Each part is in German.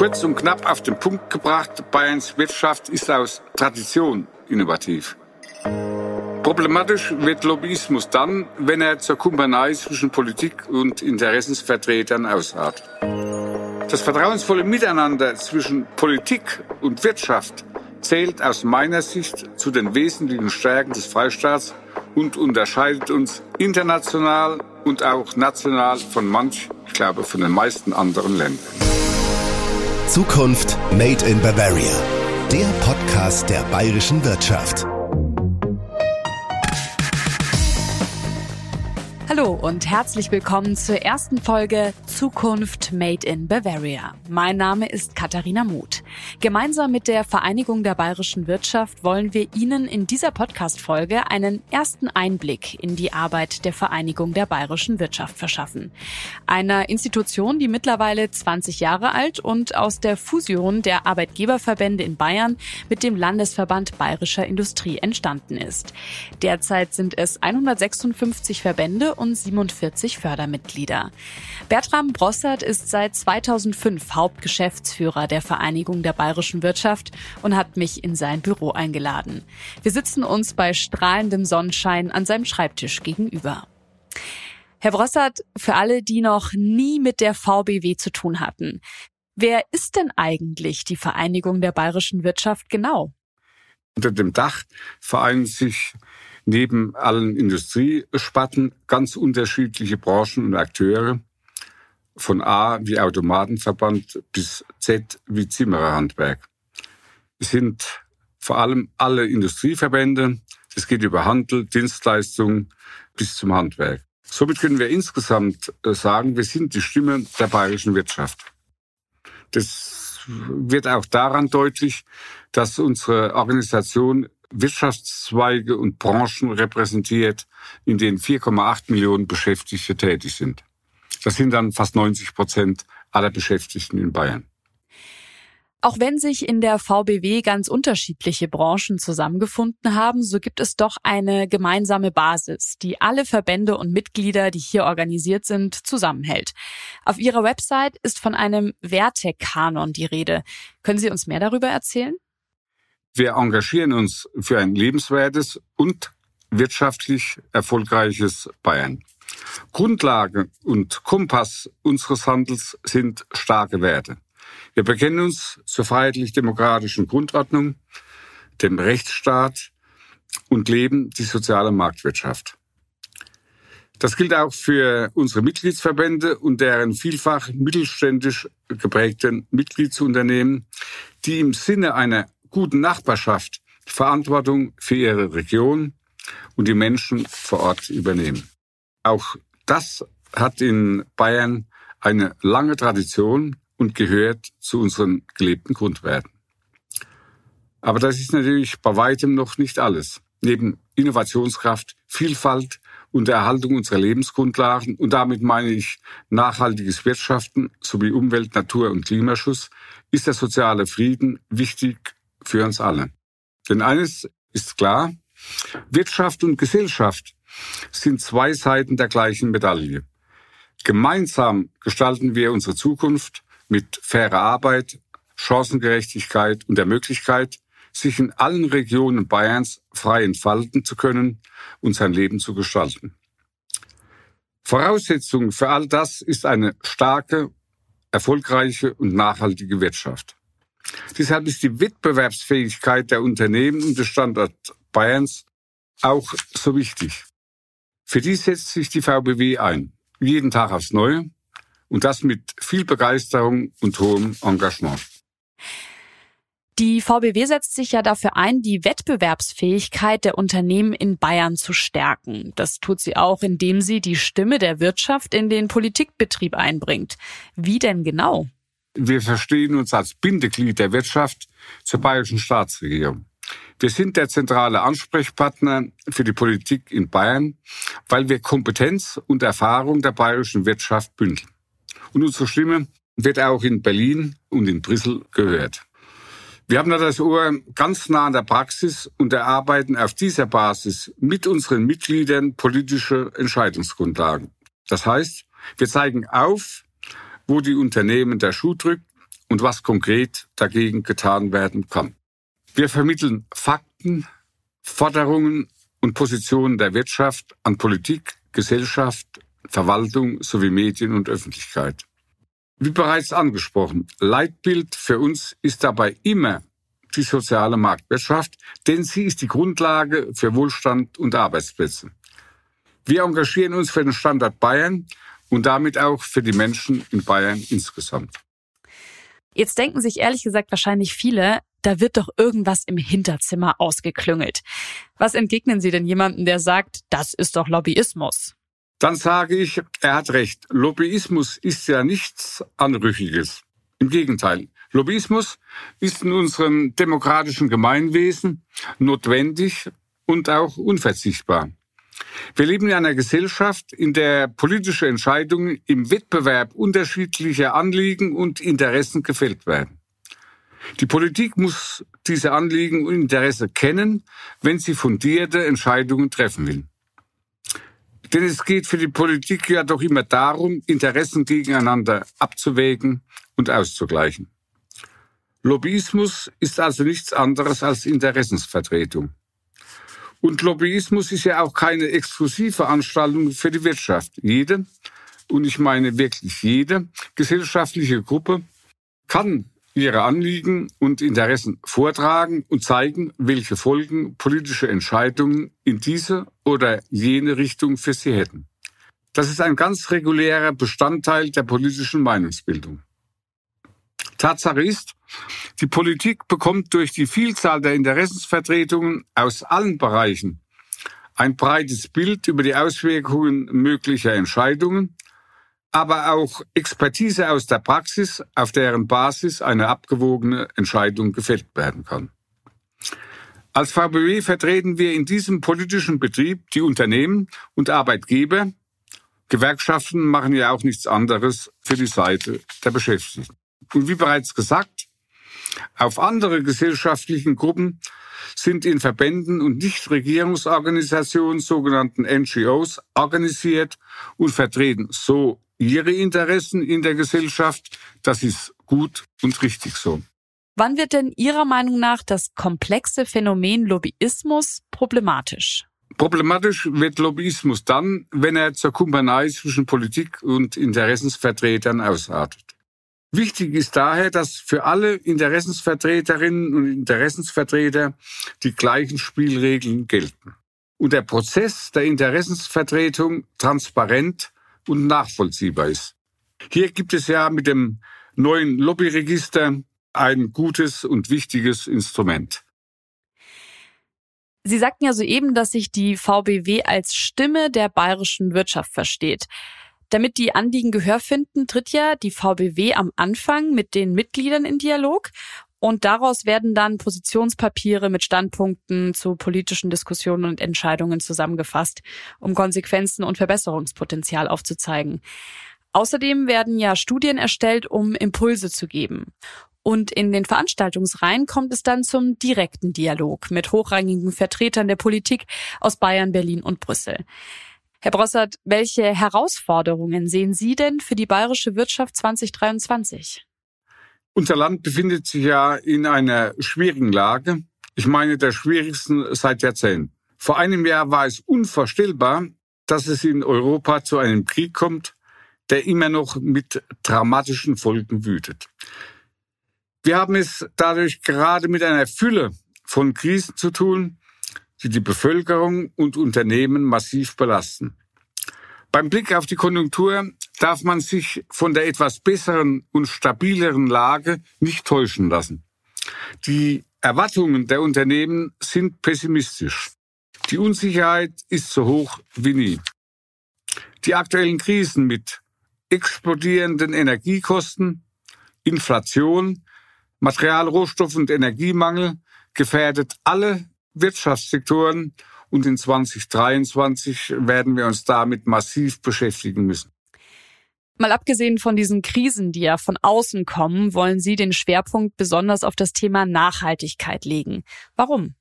Kurz und knapp auf den Punkt gebracht, Bayerns Wirtschaft ist aus Tradition innovativ. Problematisch wird Lobbyismus dann, wenn er zur Kumpanei zwischen Politik und Interessensvertretern ausartet. Das vertrauensvolle Miteinander zwischen Politik und Wirtschaft zählt aus meiner Sicht zu den wesentlichen Stärken des Freistaats und unterscheidet uns international und auch national von manch, ich glaube, von den meisten anderen Ländern. Zukunft Made in Bavaria. Der Podcast der bayerischen Wirtschaft. Hallo und herzlich willkommen zur ersten Folge Zukunft Made in Bavaria. Mein Name ist Katharina Muth. Gemeinsam mit der Vereinigung der bayerischen Wirtschaft wollen wir Ihnen in dieser Podcast-Folge einen ersten Einblick in die Arbeit der Vereinigung der bayerischen Wirtschaft verschaffen. Einer Institution, die mittlerweile 20 Jahre alt und aus der Fusion der Arbeitgeberverbände in Bayern mit dem Landesverband Bayerischer Industrie entstanden ist. Derzeit sind es 156 Verbände und 47 Fördermitglieder. Bertram Brossert ist seit 2005 Hauptgeschäftsführer der Vereinigung der bayerischen Wirtschaft und hat mich in sein Büro eingeladen. Wir sitzen uns bei strahlendem Sonnenschein an seinem Schreibtisch gegenüber. Herr Brossert, für alle, die noch nie mit der VBW zu tun hatten, wer ist denn eigentlich die Vereinigung der bayerischen Wirtschaft genau? Unter dem Dach vereinen sich neben allen Industriespatten ganz unterschiedliche Branchen und Akteure, von A wie Automatenverband bis Z wie Zimmererhandwerk. Es sind vor allem alle Industrieverbände. Es geht über Handel, Dienstleistung bis zum Handwerk. Somit können wir insgesamt äh, sagen, wir sind die Stimme der bayerischen Wirtschaft. Das wird auch daran deutlich, dass unsere Organisation Wirtschaftszweige und Branchen repräsentiert, in denen 4,8 Millionen Beschäftigte tätig sind. Das sind dann fast 90 Prozent aller Beschäftigten in Bayern. Auch wenn sich in der VBW ganz unterschiedliche Branchen zusammengefunden haben, so gibt es doch eine gemeinsame Basis, die alle Verbände und Mitglieder, die hier organisiert sind, zusammenhält. Auf Ihrer Website ist von einem Wertekanon die Rede. Können Sie uns mehr darüber erzählen? Wir engagieren uns für ein lebenswertes und wirtschaftlich erfolgreiches Bayern. Grundlage und Kompass unseres Handels sind starke Werte. Wir bekennen uns zur freiheitlich-demokratischen Grundordnung, dem Rechtsstaat und leben die soziale Marktwirtschaft. Das gilt auch für unsere Mitgliedsverbände und deren vielfach mittelständisch geprägten Mitgliedsunternehmen, die im Sinne einer guten Nachbarschaft Verantwortung für ihre Region und die Menschen vor Ort übernehmen. Auch das hat in Bayern eine lange Tradition und gehört zu unseren gelebten Grundwerten. Aber das ist natürlich bei weitem noch nicht alles. Neben Innovationskraft, Vielfalt und der Erhaltung unserer Lebensgrundlagen, und damit meine ich nachhaltiges Wirtschaften sowie Umwelt-, Natur- und Klimaschutz, ist der soziale Frieden wichtig für uns alle. Denn eines ist klar, Wirtschaft und Gesellschaft sind zwei Seiten der gleichen Medaille. Gemeinsam gestalten wir unsere Zukunft mit fairer Arbeit, Chancengerechtigkeit und der Möglichkeit, sich in allen Regionen Bayerns frei entfalten zu können und sein Leben zu gestalten. Voraussetzung für all das ist eine starke, erfolgreiche und nachhaltige Wirtschaft. Deshalb ist die Wettbewerbsfähigkeit der Unternehmen und des Standorts Bayerns auch so wichtig. Für die setzt sich die VBW ein, jeden Tag aufs Neue und das mit viel Begeisterung und hohem Engagement. Die VBW setzt sich ja dafür ein, die Wettbewerbsfähigkeit der Unternehmen in Bayern zu stärken. Das tut sie auch, indem sie die Stimme der Wirtschaft in den Politikbetrieb einbringt. Wie denn genau? Wir verstehen uns als Bindeglied der Wirtschaft zur bayerischen Staatsregierung. Wir sind der zentrale Ansprechpartner für die Politik in Bayern, weil wir Kompetenz und Erfahrung der bayerischen Wirtschaft bündeln. Und unsere Stimme wird auch in Berlin und in Brüssel gehört. Wir haben da das Ohr ganz nah an der Praxis und erarbeiten auf dieser Basis mit unseren Mitgliedern politische Entscheidungsgrundlagen. Das heißt, wir zeigen auf, wo die Unternehmen der Schuh drückt und was konkret dagegen getan werden kann. Wir vermitteln Fakten, Forderungen und Positionen der Wirtschaft an Politik, Gesellschaft, Verwaltung sowie Medien und Öffentlichkeit. Wie bereits angesprochen, Leitbild für uns ist dabei immer die soziale Marktwirtschaft, denn sie ist die Grundlage für Wohlstand und Arbeitsplätze. Wir engagieren uns für den Standort Bayern und damit auch für die Menschen in Bayern insgesamt. Jetzt denken sich ehrlich gesagt wahrscheinlich viele, da wird doch irgendwas im Hinterzimmer ausgeklüngelt. Was entgegnen Sie denn jemandem, der sagt, das ist doch Lobbyismus? Dann sage ich, er hat recht. Lobbyismus ist ja nichts Anrüchiges. Im Gegenteil, Lobbyismus ist in unserem demokratischen Gemeinwesen notwendig und auch unverzichtbar. Wir leben in einer Gesellschaft, in der politische Entscheidungen im Wettbewerb unterschiedlicher Anliegen und Interessen gefällt werden. Die Politik muss diese Anliegen und Interesse kennen, wenn sie fundierte Entscheidungen treffen will. Denn es geht für die Politik ja doch immer darum, Interessen gegeneinander abzuwägen und auszugleichen. Lobbyismus ist also nichts anderes als Interessensvertretung. Und Lobbyismus ist ja auch keine Exklusivveranstaltung für die Wirtschaft. Jede, und ich meine wirklich jede, gesellschaftliche Gruppe kann ihre Anliegen und Interessen vortragen und zeigen, welche Folgen politische Entscheidungen in diese oder jene Richtung für sie hätten. Das ist ein ganz regulärer Bestandteil der politischen Meinungsbildung. Tatsache ist, die Politik bekommt durch die Vielzahl der Interessensvertretungen aus allen Bereichen ein breites Bild über die Auswirkungen möglicher Entscheidungen, aber auch Expertise aus der Praxis, auf deren Basis eine abgewogene Entscheidung gefällt werden kann. Als VBW vertreten wir in diesem politischen Betrieb die Unternehmen und Arbeitgeber. Gewerkschaften machen ja auch nichts anderes für die Seite der Beschäftigten. Und wie bereits gesagt, auf andere gesellschaftlichen Gruppen sind in Verbänden und Nichtregierungsorganisationen, sogenannten NGOs, organisiert und vertreten so ihre Interessen in der Gesellschaft. Das ist gut und richtig so. Wann wird denn Ihrer Meinung nach das komplexe Phänomen Lobbyismus problematisch? Problematisch wird Lobbyismus dann, wenn er zur Kumpanei zwischen Politik und Interessensvertretern ausartet. Wichtig ist daher, dass für alle Interessensvertreterinnen und Interessensvertreter die gleichen Spielregeln gelten und der Prozess der Interessensvertretung transparent und nachvollziehbar ist. Hier gibt es ja mit dem neuen Lobbyregister ein gutes und wichtiges Instrument. Sie sagten ja soeben, dass sich die VBW als Stimme der bayerischen Wirtschaft versteht. Damit die Anliegen Gehör finden, tritt ja die VBW am Anfang mit den Mitgliedern in Dialog und daraus werden dann Positionspapiere mit Standpunkten zu politischen Diskussionen und Entscheidungen zusammengefasst, um Konsequenzen und Verbesserungspotenzial aufzuzeigen. Außerdem werden ja Studien erstellt, um Impulse zu geben. Und in den Veranstaltungsreihen kommt es dann zum direkten Dialog mit hochrangigen Vertretern der Politik aus Bayern, Berlin und Brüssel. Herr Brossert, welche Herausforderungen sehen Sie denn für die bayerische Wirtschaft 2023? Unser Land befindet sich ja in einer schwierigen Lage. Ich meine, der schwierigsten seit Jahrzehnten. Vor einem Jahr war es unvorstellbar, dass es in Europa zu einem Krieg kommt, der immer noch mit dramatischen Folgen wütet. Wir haben es dadurch gerade mit einer Fülle von Krisen zu tun, die die Bevölkerung und Unternehmen massiv belasten. Beim Blick auf die Konjunktur darf man sich von der etwas besseren und stabileren Lage nicht täuschen lassen. Die Erwartungen der Unternehmen sind pessimistisch. Die Unsicherheit ist so hoch wie nie. Die aktuellen Krisen mit explodierenden Energiekosten, Inflation, Material-, Rohstoff- und Energiemangel gefährdet alle Wirtschaftssektoren und in 2023 werden wir uns damit massiv beschäftigen müssen. Mal abgesehen von diesen Krisen, die ja von außen kommen, wollen Sie den Schwerpunkt besonders auf das Thema Nachhaltigkeit legen. Warum?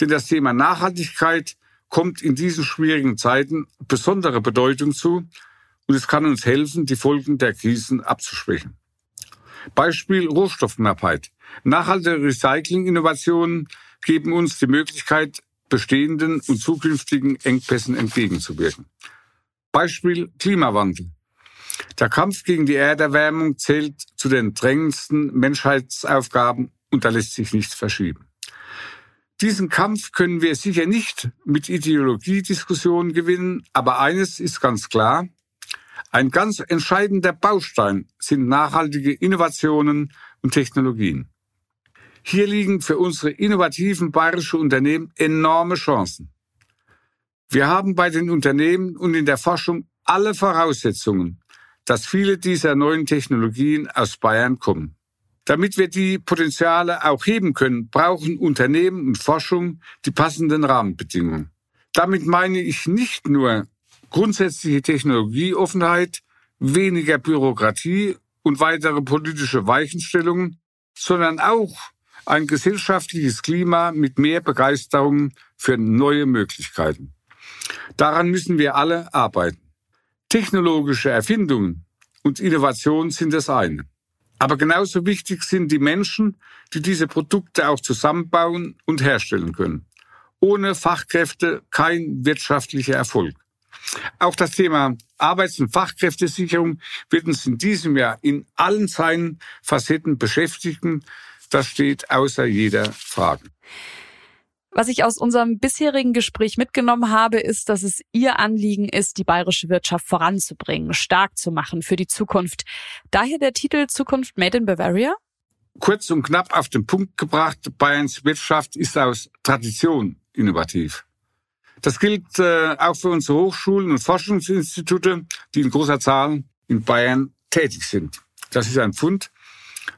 Denn das Thema Nachhaltigkeit kommt in diesen schwierigen Zeiten besondere Bedeutung zu und es kann uns helfen, die Folgen der Krisen abzuschwächen. Beispiel Rohstoffknappheit. Nachhaltige Recycling-Innovationen geben uns die Möglichkeit, bestehenden und zukünftigen Engpässen entgegenzuwirken. Beispiel Klimawandel. Der Kampf gegen die Erderwärmung zählt zu den drängendsten Menschheitsaufgaben und da lässt sich nichts verschieben. Diesen Kampf können wir sicher nicht mit Ideologiediskussionen gewinnen, aber eines ist ganz klar. Ein ganz entscheidender Baustein sind nachhaltige Innovationen und Technologien. Hier liegen für unsere innovativen bayerischen Unternehmen enorme Chancen. Wir haben bei den Unternehmen und in der Forschung alle Voraussetzungen, dass viele dieser neuen Technologien aus Bayern kommen. Damit wir die Potenziale auch heben können, brauchen Unternehmen und Forschung die passenden Rahmenbedingungen. Damit meine ich nicht nur grundsätzliche Technologieoffenheit, weniger Bürokratie und weitere politische Weichenstellungen, sondern auch ein gesellschaftliches Klima mit mehr Begeisterung für neue Möglichkeiten. Daran müssen wir alle arbeiten. Technologische Erfindungen und Innovation sind das eine. Aber genauso wichtig sind die Menschen, die diese Produkte auch zusammenbauen und herstellen können. Ohne Fachkräfte kein wirtschaftlicher Erfolg. Auch das Thema Arbeits- und Fachkräftesicherung wird uns in diesem Jahr in allen seinen Facetten beschäftigen. Das steht außer jeder Frage. Was ich aus unserem bisherigen Gespräch mitgenommen habe, ist, dass es Ihr Anliegen ist, die bayerische Wirtschaft voranzubringen, stark zu machen für die Zukunft. Daher der Titel Zukunft Made in Bavaria? Kurz und knapp auf den Punkt gebracht, Bayerns Wirtschaft ist aus Tradition innovativ. Das gilt äh, auch für unsere Hochschulen und Forschungsinstitute, die in großer Zahl in Bayern tätig sind. Das ist ein Fund,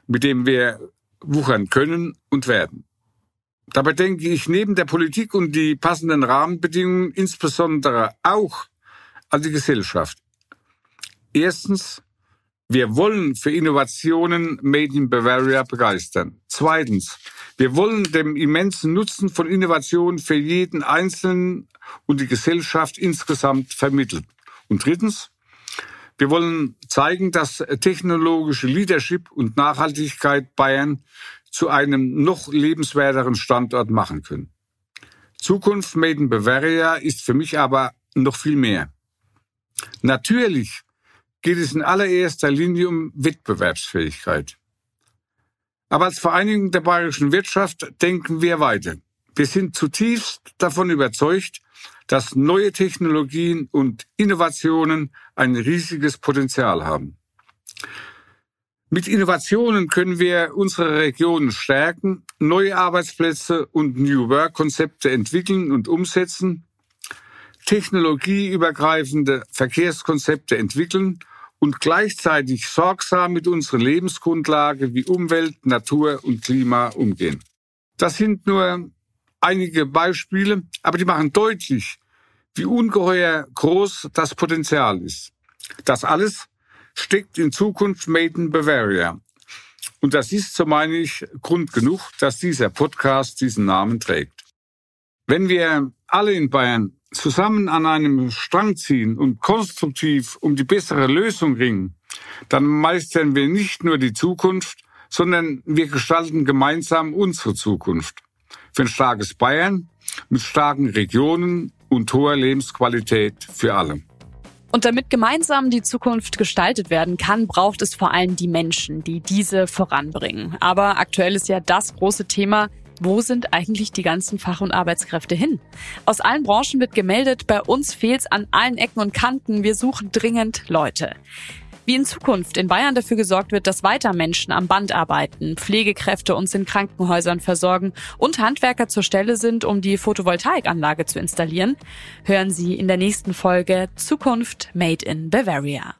mit dem wir wuchern können und werden. Dabei denke ich neben der Politik und die passenden Rahmenbedingungen insbesondere auch an die Gesellschaft. Erstens, wir wollen für Innovationen Made in Bavaria begeistern. Zweitens, wir wollen dem immensen Nutzen von Innovationen für jeden Einzelnen und die Gesellschaft insgesamt vermitteln. Und drittens, wir wollen zeigen, dass technologische Leadership und Nachhaltigkeit Bayern zu einem noch lebenswerteren Standort machen können. Zukunft Made in Bavaria ist für mich aber noch viel mehr. Natürlich geht es in allererster Linie um Wettbewerbsfähigkeit. Aber als Vereinigung der bayerischen Wirtschaft denken wir weiter. Wir sind zutiefst davon überzeugt, dass neue Technologien und Innovationen ein riesiges Potenzial haben. Mit Innovationen können wir unsere Regionen stärken, neue Arbeitsplätze und New Work-Konzepte entwickeln und umsetzen, technologieübergreifende Verkehrskonzepte entwickeln und gleichzeitig sorgsam mit unserer Lebensgrundlage wie Umwelt, Natur und Klima umgehen. Das sind nur einige Beispiele, aber die machen deutlich, wie ungeheuer groß das Potenzial ist. Das alles steckt in Zukunft Made in Bavaria. Und das ist, so meine ich, Grund genug, dass dieser Podcast diesen Namen trägt. Wenn wir alle in Bayern zusammen an einem Strang ziehen und konstruktiv um die bessere Lösung ringen, dann meistern wir nicht nur die Zukunft, sondern wir gestalten gemeinsam unsere Zukunft. Für ein starkes Bayern mit starken Regionen und hoher Lebensqualität für alle. Und damit gemeinsam die Zukunft gestaltet werden kann, braucht es vor allem die Menschen, die diese voranbringen. Aber aktuell ist ja das große Thema, wo sind eigentlich die ganzen Fach- und Arbeitskräfte hin? Aus allen Branchen wird gemeldet, bei uns fehlt's an allen Ecken und Kanten, wir suchen dringend Leute. Wie in Zukunft in Bayern dafür gesorgt wird, dass weiter Menschen am Band arbeiten, Pflegekräfte uns in Krankenhäusern versorgen und Handwerker zur Stelle sind, um die Photovoltaikanlage zu installieren, hören Sie in der nächsten Folge Zukunft Made in Bavaria.